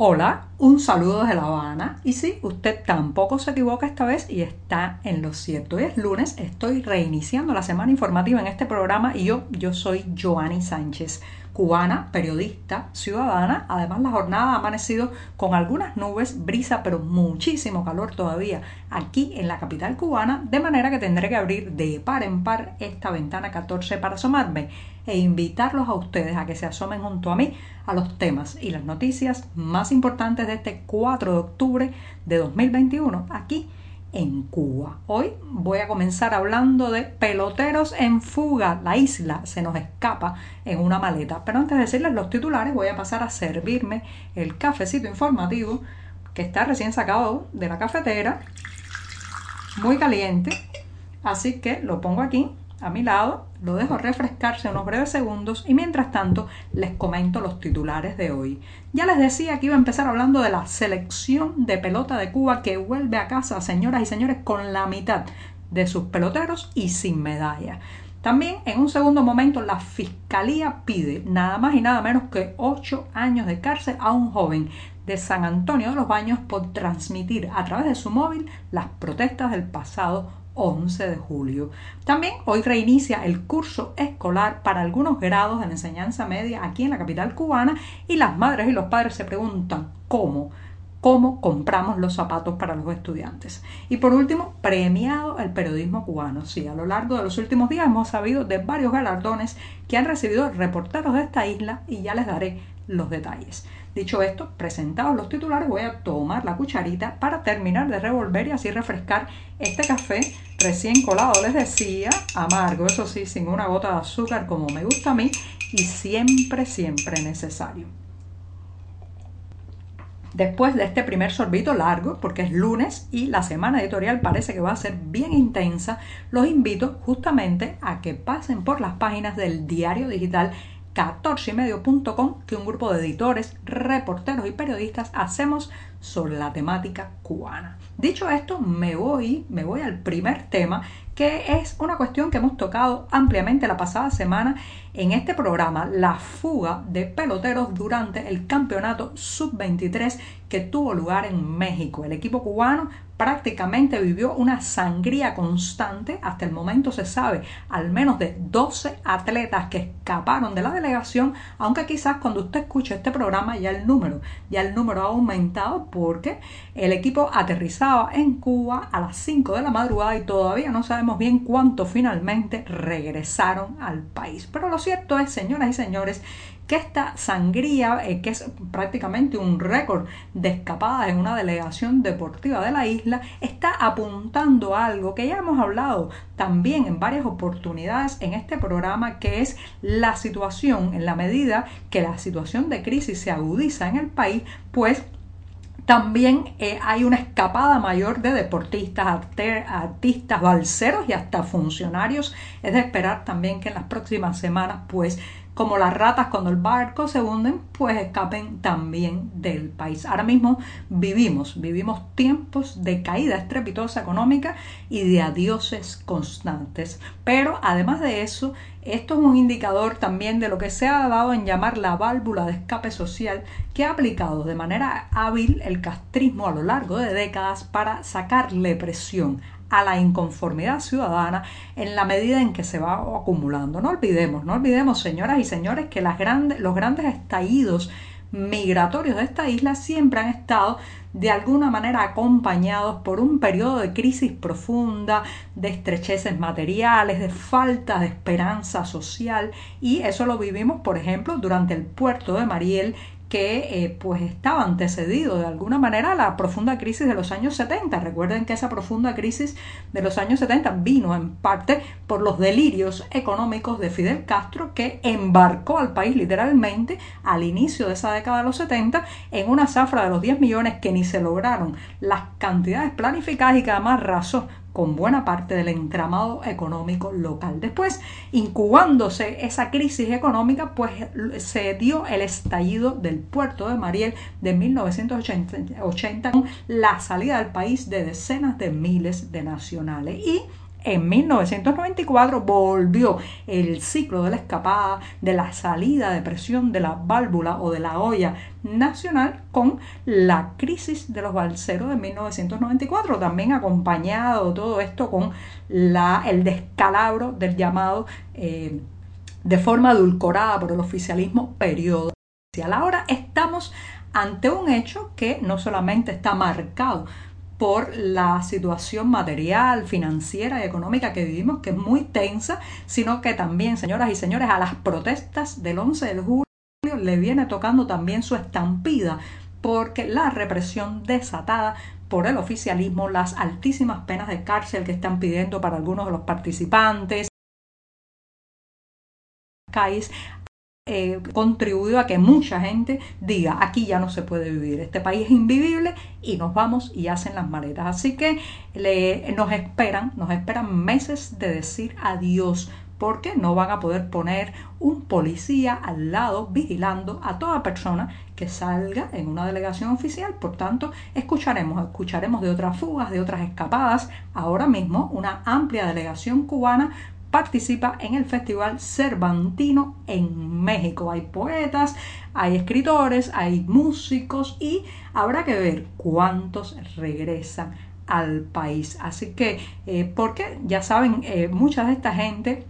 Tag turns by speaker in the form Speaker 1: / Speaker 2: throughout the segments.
Speaker 1: Hola, un saludo desde La Habana. Y sí, usted tampoco se equivoca esta vez y está en lo cierto. Hoy es lunes, estoy reiniciando la semana informativa en este programa y yo, yo soy Joanny Sánchez cubana, periodista, ciudadana. Además, la jornada ha amanecido con algunas nubes, brisa, pero muchísimo calor todavía aquí en la capital cubana, de manera que tendré que abrir de par en par esta ventana 14 para asomarme e invitarlos a ustedes a que se asomen junto a mí a los temas y las noticias más importantes de este 4 de octubre de 2021 aquí en Cuba. Hoy voy a comenzar hablando de peloteros en fuga. La isla se nos escapa en una maleta. Pero antes de decirles los titulares, voy a pasar a servirme el cafecito informativo que está recién sacado de la cafetera, muy caliente. Así que lo pongo aquí a mi lado, lo dejo refrescarse unos breves segundos y mientras tanto les comento los titulares de hoy. Ya les decía que iba a empezar hablando de la selección de pelota de Cuba que vuelve a casa, señoras y señores, con la mitad de sus peloteros y sin medalla. También en un segundo momento la fiscalía pide nada más y nada menos que ocho años de cárcel a un joven de San Antonio de los Baños por transmitir a través de su móvil las protestas del pasado 11 de julio. También hoy reinicia el curso escolar para algunos grados de enseñanza media aquí en la capital cubana y las madres y los padres se preguntan cómo cómo compramos los zapatos para los estudiantes. Y por último, premiado el periodismo cubano. Sí, a lo largo de los últimos días hemos sabido de varios galardones que han recibido reporteros de esta isla y ya les daré los detalles. Dicho esto, presentados los titulares, voy a tomar la cucharita para terminar de revolver y así refrescar este café recién colado, les decía, amargo, eso sí, sin una gota de azúcar como me gusta a mí y siempre, siempre necesario. Después de este primer sorbito largo, porque es lunes y la semana editorial parece que va a ser bien intensa, los invito justamente a que pasen por las páginas del diario digital 14ymedio.com que un grupo de editores, reporteros y periodistas hacemos sobre la temática cubana. Dicho esto, me voy, me voy al primer tema, que es una cuestión que hemos tocado ampliamente la pasada semana en este programa, la fuga de peloteros durante el campeonato sub-23 que tuvo lugar en México. El equipo cubano prácticamente vivió una sangría constante. Hasta el momento se sabe al menos de 12 atletas que escaparon de la delegación, aunque quizás cuando usted escuche este programa ya el número, ya el número ha aumentado porque el equipo aterrizaba en Cuba a las 5 de la madrugada y todavía no sabemos bien cuánto finalmente regresaron al país. Pero lo cierto es, señoras y señores, que esta sangría, eh, que es prácticamente un récord de escapadas en una delegación deportiva de la isla, está apuntando a algo que ya hemos hablado también en varias oportunidades en este programa, que es la situación, en la medida que la situación de crisis se agudiza en el país, pues también eh, hay una escapada mayor de deportistas, artistas, balseros y hasta funcionarios. Es de esperar también que en las próximas semanas pues como las ratas cuando el barco se hunden, pues escapen también del país. Ahora mismo vivimos, vivimos tiempos de caída estrepitosa económica y de adioses constantes. Pero además de eso, esto es un indicador también de lo que se ha dado en llamar la válvula de escape social que ha aplicado de manera hábil el castrismo a lo largo de décadas para sacarle presión a la inconformidad ciudadana en la medida en que se va acumulando. No olvidemos, no olvidemos, señoras y señores, que los grandes estallidos migratorios de esta isla siempre han estado de alguna manera acompañados por un periodo de crisis profunda, de estrecheces materiales, de falta de esperanza social y eso lo vivimos, por ejemplo, durante el puerto de Mariel que eh, pues estaba antecedido de alguna manera a la profunda crisis de los años 70. Recuerden que esa profunda crisis de los años 70 vino en parte por los delirios económicos de Fidel Castro que embarcó al país literalmente al inicio de esa década de los 70 en una zafra de los 10 millones que ni se lograron las cantidades planificadas y que además razó con buena parte del entramado económico local. Después, incubándose esa crisis económica, pues se dio el estallido del puerto de Mariel de 1980 con la salida del país de decenas de miles de nacionales. Y en 1994 volvió el ciclo de la escapada, de la salida de presión de la válvula o de la olla nacional con la crisis de los balseros de 1994, también acompañado todo esto con el descalabro del llamado eh, de forma adulcorada por el oficialismo periodo. Ahora estamos ante un hecho que no solamente está marcado por la situación material, financiera y económica que vivimos, que es muy tensa, sino que también, señoras y señores, a las protestas del 11 de julio le viene tocando también su estampida, porque la represión desatada por el oficialismo, las altísimas penas de cárcel que están pidiendo para algunos de los participantes, eh, contribuyó a que mucha gente diga aquí ya no se puede vivir, este país es invivible y nos vamos y hacen las maletas. Así que le, nos esperan, nos esperan meses de decir adiós porque no van a poder poner un policía al lado vigilando a toda persona que salga en una delegación oficial. Por tanto, escucharemos, escucharemos de otras fugas, de otras escapadas. Ahora mismo, una amplia delegación cubana participa en el Festival Cervantino en México. Hay poetas, hay escritores, hay músicos y habrá que ver cuántos regresan al país. Así que, eh, porque ya saben, eh, mucha de esta gente,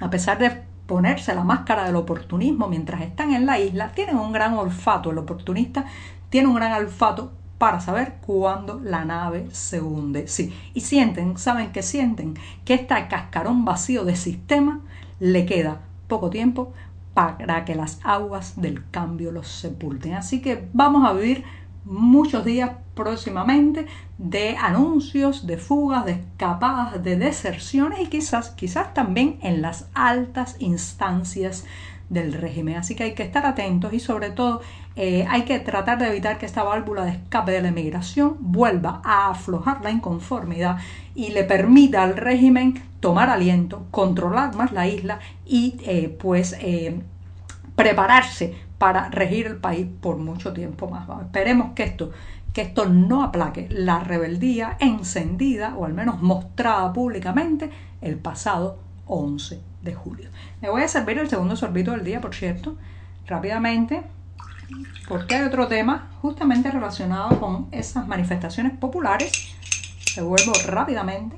Speaker 1: a pesar de ponerse la máscara del oportunismo mientras están en la isla, tienen un gran olfato. El oportunista tiene un gran olfato para saber cuándo la nave se hunde. Sí, y sienten, saben que sienten que este cascarón vacío de sistema le queda poco tiempo para que las aguas del cambio los sepulten. Así que vamos a vivir muchos días próximamente de anuncios, de fugas, de escapadas, de deserciones y quizás, quizás también en las altas instancias del régimen. Así que hay que estar atentos y sobre todo eh, hay que tratar de evitar que esta válvula de escape de la emigración vuelva a aflojar la inconformidad y le permita al régimen tomar aliento, controlar más la isla y eh, pues eh, prepararse para regir el país por mucho tiempo más. Esperemos que esto que esto no aplaque la rebeldía encendida o al menos mostrada públicamente el pasado 11 de julio. Me voy a servir el segundo sorbito del día, por cierto, rápidamente, porque hay otro tema justamente relacionado con esas manifestaciones populares. vuelvo rápidamente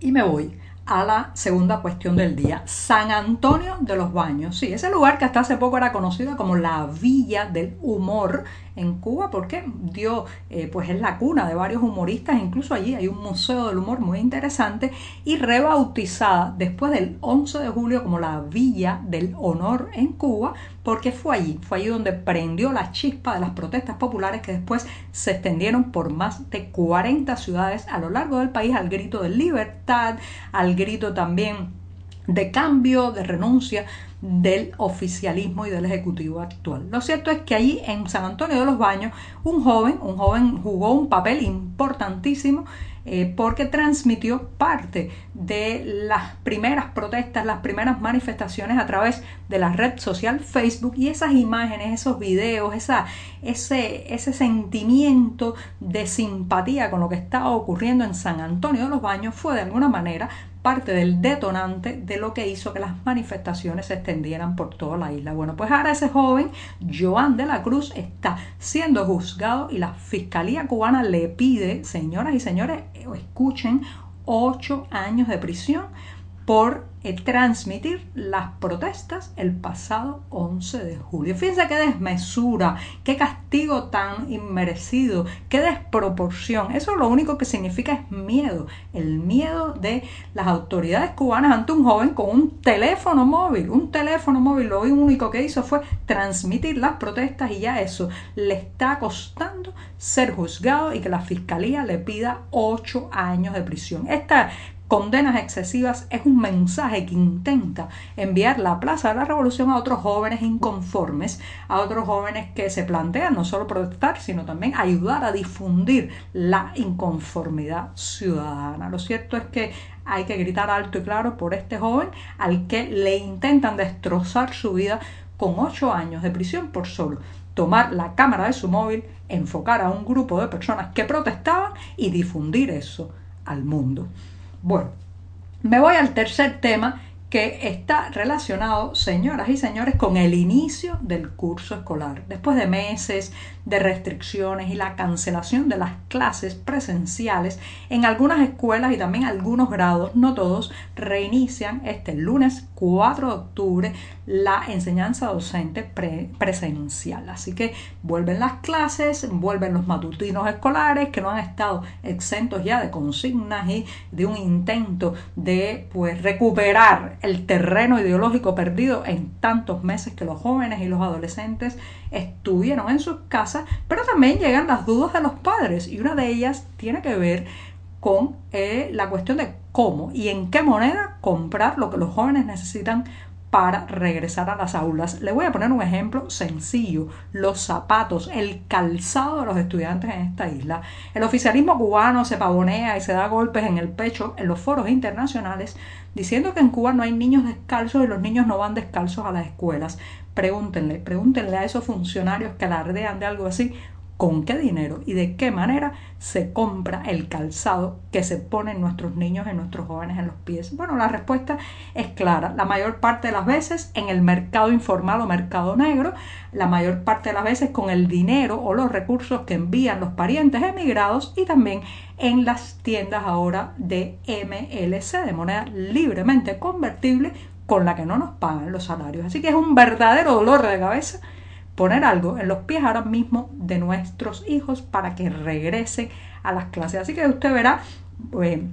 Speaker 1: y me voy a la segunda cuestión del día. San Antonio de los Baños. Sí, ese lugar que hasta hace poco era conocido como la Villa del Humor en Cuba, porque dio, eh, pues es la cuna de varios humoristas, incluso allí hay un museo del humor muy interesante y rebautizada después del 11 de julio como la Villa del Honor en Cuba, porque fue allí, fue allí donde prendió la chispa de las protestas populares que después se extendieron por más de 40 ciudades a lo largo del país al grito de libertad, al grito también de cambio, de renuncia del oficialismo y del ejecutivo actual. Lo cierto es que allí en San Antonio de los Baños un joven, un joven jugó un papel importantísimo eh, porque transmitió parte de las primeras protestas, las primeras manifestaciones a través de la red social Facebook y esas imágenes, esos videos, esa, ese, ese sentimiento de simpatía con lo que estaba ocurriendo en San Antonio de los Baños fue de alguna manera parte del detonante de lo que hizo que las manifestaciones se extendieran por toda la isla. Bueno, pues ahora ese joven, Joan de la Cruz, está siendo juzgado y la Fiscalía cubana le pide, señoras y señores, escuchen, ocho años de prisión por eh, transmitir las protestas el pasado 11 de julio. Fíjense qué desmesura, qué castigo tan inmerecido, qué desproporción. Eso lo único que significa es miedo, el miedo de las autoridades cubanas ante un joven con un teléfono móvil, un teléfono móvil. Lo único que hizo fue transmitir las protestas y ya eso le está costando ser juzgado y que la fiscalía le pida ocho años de prisión. Esta condenas excesivas es un mensaje que intenta enviar la Plaza de la Revolución a otros jóvenes inconformes, a otros jóvenes que se plantean no solo protestar, sino también ayudar a difundir la inconformidad ciudadana. Lo cierto es que hay que gritar alto y claro por este joven al que le intentan destrozar su vida con ocho años de prisión por solo tomar la cámara de su móvil, enfocar a un grupo de personas que protestaban y difundir eso al mundo. Bueno, me voy al tercer tema que está relacionado, señoras y señores, con el inicio del curso escolar. Después de meses de restricciones y la cancelación de las clases presenciales, en algunas escuelas y también algunos grados, no todos, reinician este lunes 4 de octubre la enseñanza docente presencial. Así que vuelven las clases, vuelven los matutinos escolares que no han estado exentos ya de consignas y de un intento de pues recuperar el terreno ideológico perdido en tantos meses que los jóvenes y los adolescentes estuvieron en sus casas, pero también llegan las dudas de los padres y una de ellas tiene que ver con eh, la cuestión de cómo y en qué moneda comprar lo que los jóvenes necesitan para regresar a las aulas. Le voy a poner un ejemplo sencillo, los zapatos, el calzado de los estudiantes en esta isla. El oficialismo cubano se pavonea y se da golpes en el pecho en los foros internacionales diciendo que en Cuba no hay niños descalzos y los niños no van descalzos a las escuelas. Pregúntenle, pregúntenle a esos funcionarios que alardean de algo así, con qué dinero y de qué manera se compra el calzado que se ponen nuestros niños y nuestros jóvenes en los pies. Bueno, la respuesta es clara. La mayor parte de las veces en el mercado informal o mercado negro, la mayor parte de las veces con el dinero o los recursos que envían los parientes emigrados y también en las tiendas ahora de MLC, de moneda libremente convertible con la que no nos pagan los salarios. Así que es un verdadero dolor de cabeza poner algo en los pies ahora mismo de nuestros hijos para que regresen a las clases. Así que usted verá eh,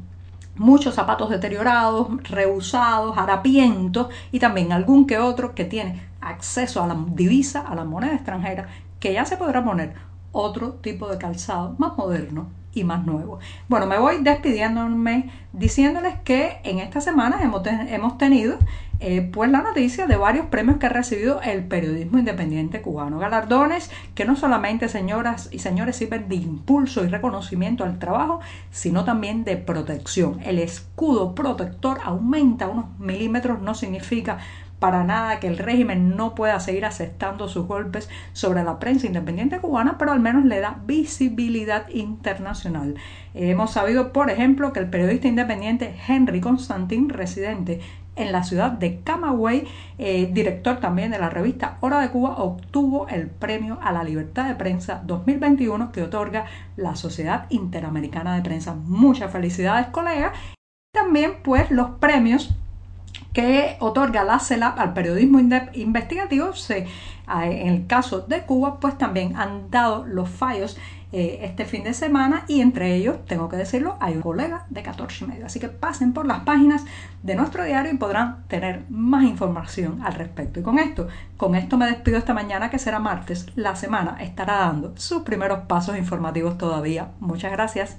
Speaker 1: muchos zapatos deteriorados, reusados, harapientos y también algún que otro que tiene acceso a la divisa, a la moneda extranjera, que ya se podrá poner otro tipo de calzado más moderno y más nuevo. Bueno, me voy despidiéndome diciéndoles que en esta semana hemos, hemos tenido eh, pues la noticia de varios premios que ha recibido el periodismo independiente cubano. Galardones que no solamente, señoras y señores, sirven de impulso y reconocimiento al trabajo, sino también de protección. El escudo protector aumenta unos milímetros, no significa para nada que el régimen no pueda seguir aceptando sus golpes sobre la prensa independiente cubana, pero al menos le da visibilidad internacional. hemos sabido, por ejemplo, que el periodista independiente Henry Constantin, residente en la ciudad de Camagüey, eh, director también de la revista Hora de Cuba, obtuvo el premio a la libertad de prensa 2021 que otorga la Sociedad Interamericana de Prensa. Muchas felicidades, colega. También, pues, los premios que otorga la CELAP al periodismo investigativo, se, en el caso de Cuba, pues también han dado los fallos eh, este fin de semana y entre ellos, tengo que decirlo, hay un colega de 14 y medio. Así que pasen por las páginas de nuestro diario y podrán tener más información al respecto. Y con esto, con esto me despido esta mañana que será martes. La semana estará dando sus primeros pasos informativos todavía. Muchas gracias.